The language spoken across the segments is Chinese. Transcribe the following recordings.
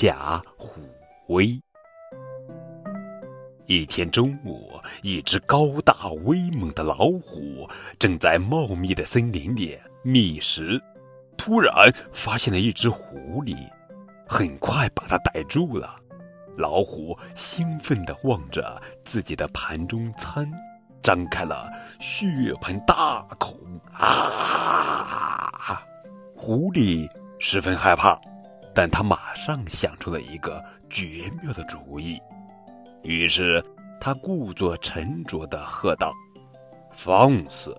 假虎威。一天中午，一只高大威猛的老虎正在茂密的森林里觅食，突然发现了一只狐狸，很快把它逮住了。老虎兴奋地望着自己的盘中餐，张开了血盆大口啊！狐狸十分害怕，但他马上想出了一个绝妙的主意。于是，他故作沉着的喝道：“放肆，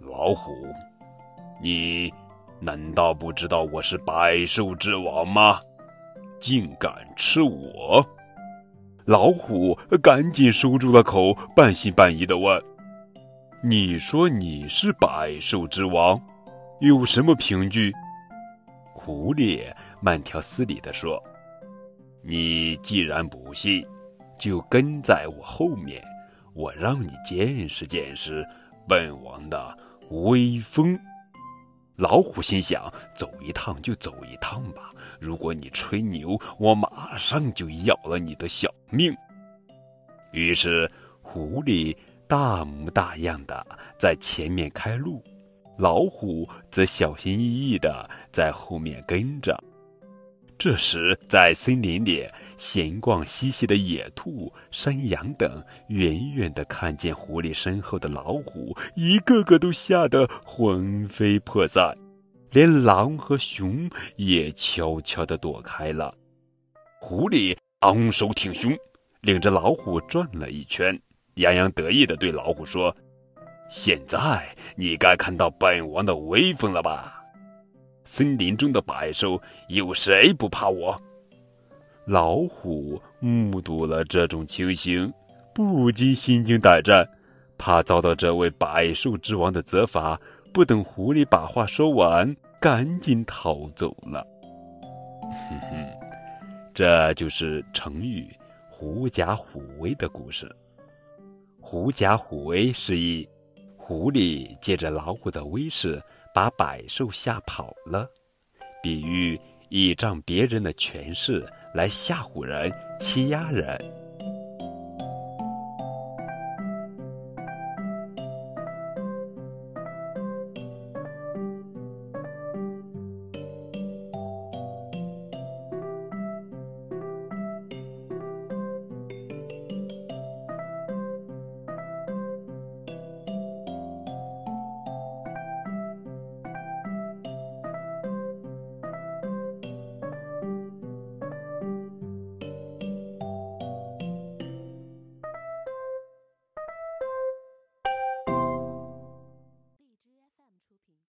老虎！你难道不知道我是百兽之王吗？竟敢吃我！”老虎赶紧收住了口，半信半疑的问：“你说你是百兽之王，有什么凭据？”狐狸慢条斯理地说：“你既然不信。”就跟在我后面，我让你见识见识本王的威风。老虎心想：走一趟就走一趟吧，如果你吹牛，我马上就要了你的小命。于是，狐狸大模大样的在前面开路，老虎则小心翼翼的在后面跟着。这时，在森林里闲逛嬉戏的野兔、山羊等，远远的看见狐狸身后的老虎，一个个都吓得魂飞魄散，连狼和熊也悄悄的躲开了。狐狸昂首挺胸，领着老虎转了一圈，洋洋得意的对老虎说：“现在你该看到本王的威风了吧？”森林中的百兽有谁不怕我？老虎目睹了这种情形，不禁心惊胆战，怕遭到这位百兽之王的责罚。不等狐狸把话说完，赶紧逃走了。哼哼，这就是成语“狐假虎威”的故事。“狐假虎威”是以狐狸借着老虎的威势。把百兽吓跑了，比喻倚仗别人的权势来吓唬人、欺压人。